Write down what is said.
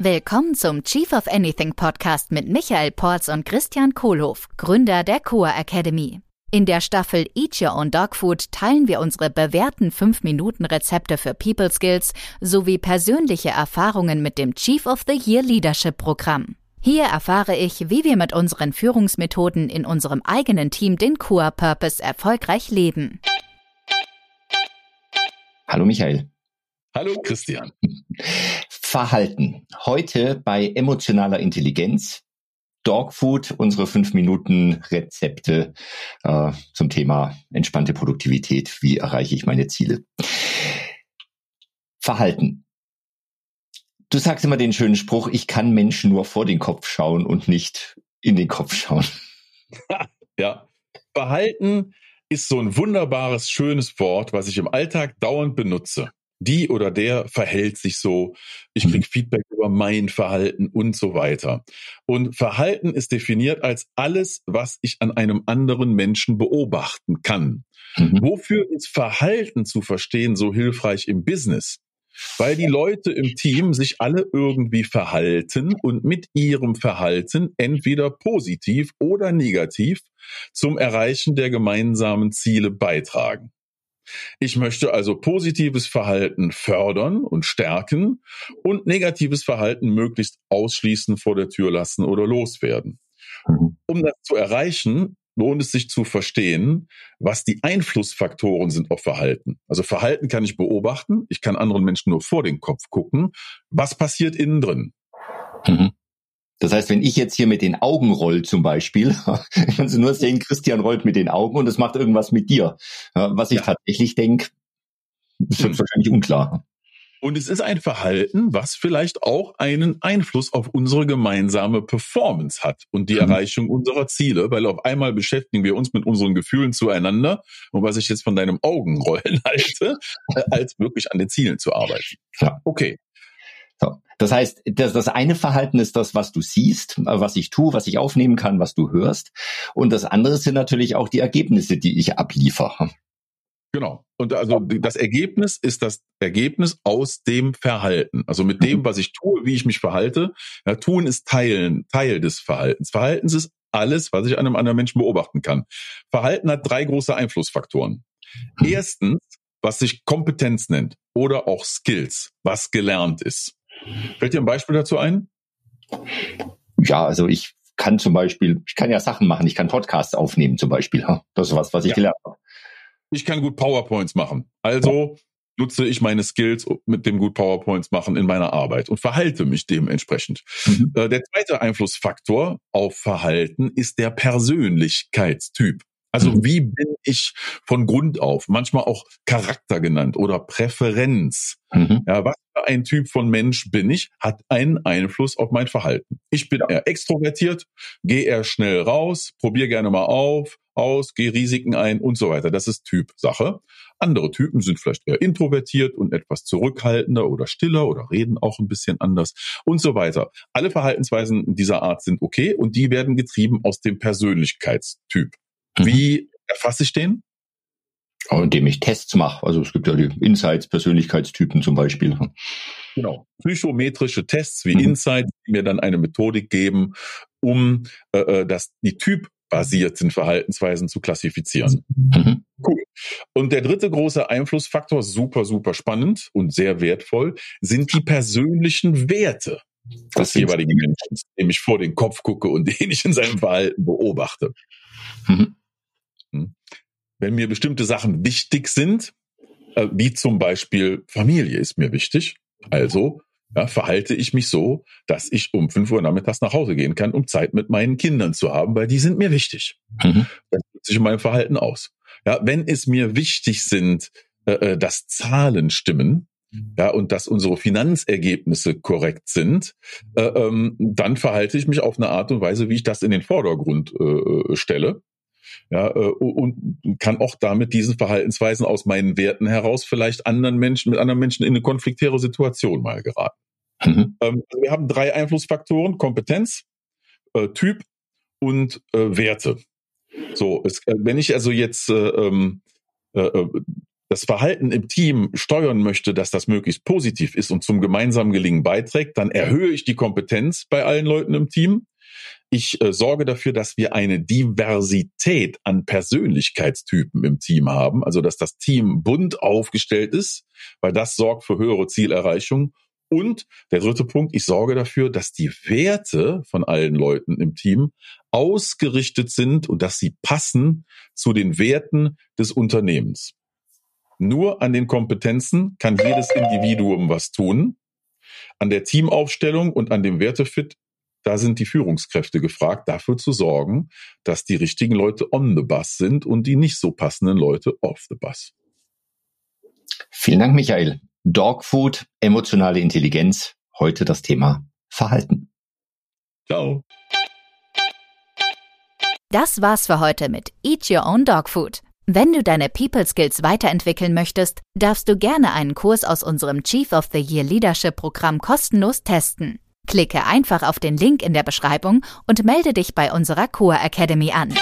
Willkommen zum Chief of Anything Podcast mit Michael Porz und Christian Kohlhoff, Gründer der Coa Academy. In der Staffel Eat Your Own Dog Food teilen wir unsere bewährten 5-Minuten-Rezepte für People Skills sowie persönliche Erfahrungen mit dem Chief of the Year Leadership Programm. Hier erfahre ich, wie wir mit unseren Führungsmethoden in unserem eigenen Team den Coa Purpose erfolgreich leben. Hallo Michael. Hallo Christian. Verhalten. Heute bei emotionaler Intelligenz. Dogfood, unsere fünf Minuten Rezepte äh, zum Thema entspannte Produktivität. Wie erreiche ich meine Ziele? Verhalten. Du sagst immer den schönen Spruch, ich kann Menschen nur vor den Kopf schauen und nicht in den Kopf schauen. ja. Verhalten ist so ein wunderbares, schönes Wort, was ich im Alltag dauernd benutze die oder der verhält sich so, ich krieg mhm. Feedback über mein Verhalten und so weiter. Und Verhalten ist definiert als alles, was ich an einem anderen Menschen beobachten kann. Mhm. Wofür ist Verhalten zu verstehen so hilfreich im Business? Weil die Leute im Team sich alle irgendwie verhalten und mit ihrem Verhalten entweder positiv oder negativ zum Erreichen der gemeinsamen Ziele beitragen. Ich möchte also positives Verhalten fördern und stärken und negatives Verhalten möglichst ausschließen, vor der Tür lassen oder loswerden. Mhm. Um das zu erreichen, lohnt es sich zu verstehen, was die Einflussfaktoren sind auf Verhalten. Also Verhalten kann ich beobachten, ich kann anderen Menschen nur vor den Kopf gucken. Was passiert innen drin? Mhm. Das heißt, wenn ich jetzt hier mit den Augen roll zum Beispiel, kannst du nur sehen, Christian rollt mit den Augen und es macht irgendwas mit dir. Was ich ja. tatsächlich denke, ist hm. wahrscheinlich unklar. Und es ist ein Verhalten, was vielleicht auch einen Einfluss auf unsere gemeinsame Performance hat und die mhm. Erreichung unserer Ziele, weil auf einmal beschäftigen wir uns mit unseren Gefühlen zueinander und was ich jetzt von deinem Augenrollen halte, äh, als wirklich an den Zielen zu arbeiten. Ja. Okay. So. Das heißt, das, das eine Verhalten ist das, was du siehst, was ich tue, was ich aufnehmen kann, was du hörst. Und das andere sind natürlich auch die Ergebnisse, die ich abliefere. Genau. Und also das Ergebnis ist das Ergebnis aus dem Verhalten. Also mit dem, mhm. was ich tue, wie ich mich verhalte. Ja, tun ist Teilen, Teil des Verhaltens. Verhaltens ist alles, was ich an einem anderen Menschen beobachten kann. Verhalten hat drei große Einflussfaktoren. Mhm. Erstens, was sich Kompetenz nennt oder auch Skills, was gelernt ist. Fällt dir ein Beispiel dazu ein? Ja, also ich kann zum Beispiel, ich kann ja Sachen machen, ich kann Podcasts aufnehmen zum Beispiel. Das ist was, was ich ja. gelernt habe. Ich kann gut PowerPoints machen. Also nutze ich meine Skills mit dem gut PowerPoints machen in meiner Arbeit und verhalte mich dementsprechend. Mhm. Äh, der zweite Einflussfaktor auf Verhalten ist der Persönlichkeitstyp. Also mhm. wie bin ich von Grund auf, manchmal auch Charakter genannt oder Präferenz. Mhm. Ja, was ein Typ von Mensch bin ich, hat einen Einfluss auf mein Verhalten. Ich bin eher extrovertiert, gehe eher schnell raus, probiere gerne mal auf, aus, gehe Risiken ein und so weiter. Das ist Typsache. Andere Typen sind vielleicht eher introvertiert und etwas zurückhaltender oder stiller oder reden auch ein bisschen anders und so weiter. Alle Verhaltensweisen dieser Art sind okay und die werden getrieben aus dem Persönlichkeitstyp. Mhm. Wie erfasse ich den? Indem ich Tests mache. Also es gibt ja die Insights, Persönlichkeitstypen zum Beispiel. Genau. Psychometrische Tests wie mhm. Insights, die mir dann eine Methodik geben, um äh, äh das, die typbasierten Verhaltensweisen zu klassifizieren. Mhm. Cool. Und der dritte große Einflussfaktor, super, super spannend und sehr wertvoll, sind die persönlichen Werte des jeweiligen Menschen, dem ich vor den Kopf gucke und den ich in seinem Verhalten beobachte. Mhm. Wenn mir bestimmte Sachen wichtig sind, äh, wie zum Beispiel Familie ist mir wichtig, also ja, verhalte ich mich so, dass ich um 5 Uhr nachmittags nach Hause gehen kann, um Zeit mit meinen Kindern zu haben, weil die sind mir wichtig. Mhm. Das wirkt sich in meinem Verhalten aus. Ja, wenn es mir wichtig sind, äh, äh dass Zahlen stimmen, ja, und dass unsere Finanzergebnisse korrekt sind, äh, ähm, dann verhalte ich mich auf eine Art und Weise, wie ich das in den Vordergrund äh, äh stelle ja, äh, und kann auch damit diesen Verhaltensweisen aus meinen Werten heraus vielleicht anderen Menschen, mit anderen Menschen in eine konfliktäre Situation mal geraten. Mhm. Ähm, also wir haben drei Einflussfaktoren, Kompetenz, äh, Typ und äh, Werte. So, es, äh, wenn ich also jetzt äh, ähm, äh, äh das Verhalten im Team steuern möchte, dass das möglichst positiv ist und zum gemeinsamen Gelingen beiträgt, dann erhöhe ich die Kompetenz bei allen Leuten im Team. Ich äh, sorge dafür, dass wir eine Diversität an Persönlichkeitstypen im Team haben, also dass das Team bunt aufgestellt ist, weil das sorgt für höhere Zielerreichung. Und der dritte Punkt, ich sorge dafür, dass die Werte von allen Leuten im Team ausgerichtet sind und dass sie passen zu den Werten des Unternehmens. Nur an den Kompetenzen kann jedes Individuum was tun. An der Teamaufstellung und an dem Wertefit, da sind die Führungskräfte gefragt, dafür zu sorgen, dass die richtigen Leute on the bus sind und die nicht so passenden Leute off the bus. Vielen Dank, Michael. Dogfood, emotionale Intelligenz, heute das Thema Verhalten. Ciao. Das war's für heute mit Eat Your Own Dog Food. Wenn du deine People Skills weiterentwickeln möchtest, darfst du gerne einen Kurs aus unserem Chief of the Year Leadership Programm kostenlos testen. Klicke einfach auf den Link in der Beschreibung und melde dich bei unserer Core Academy an.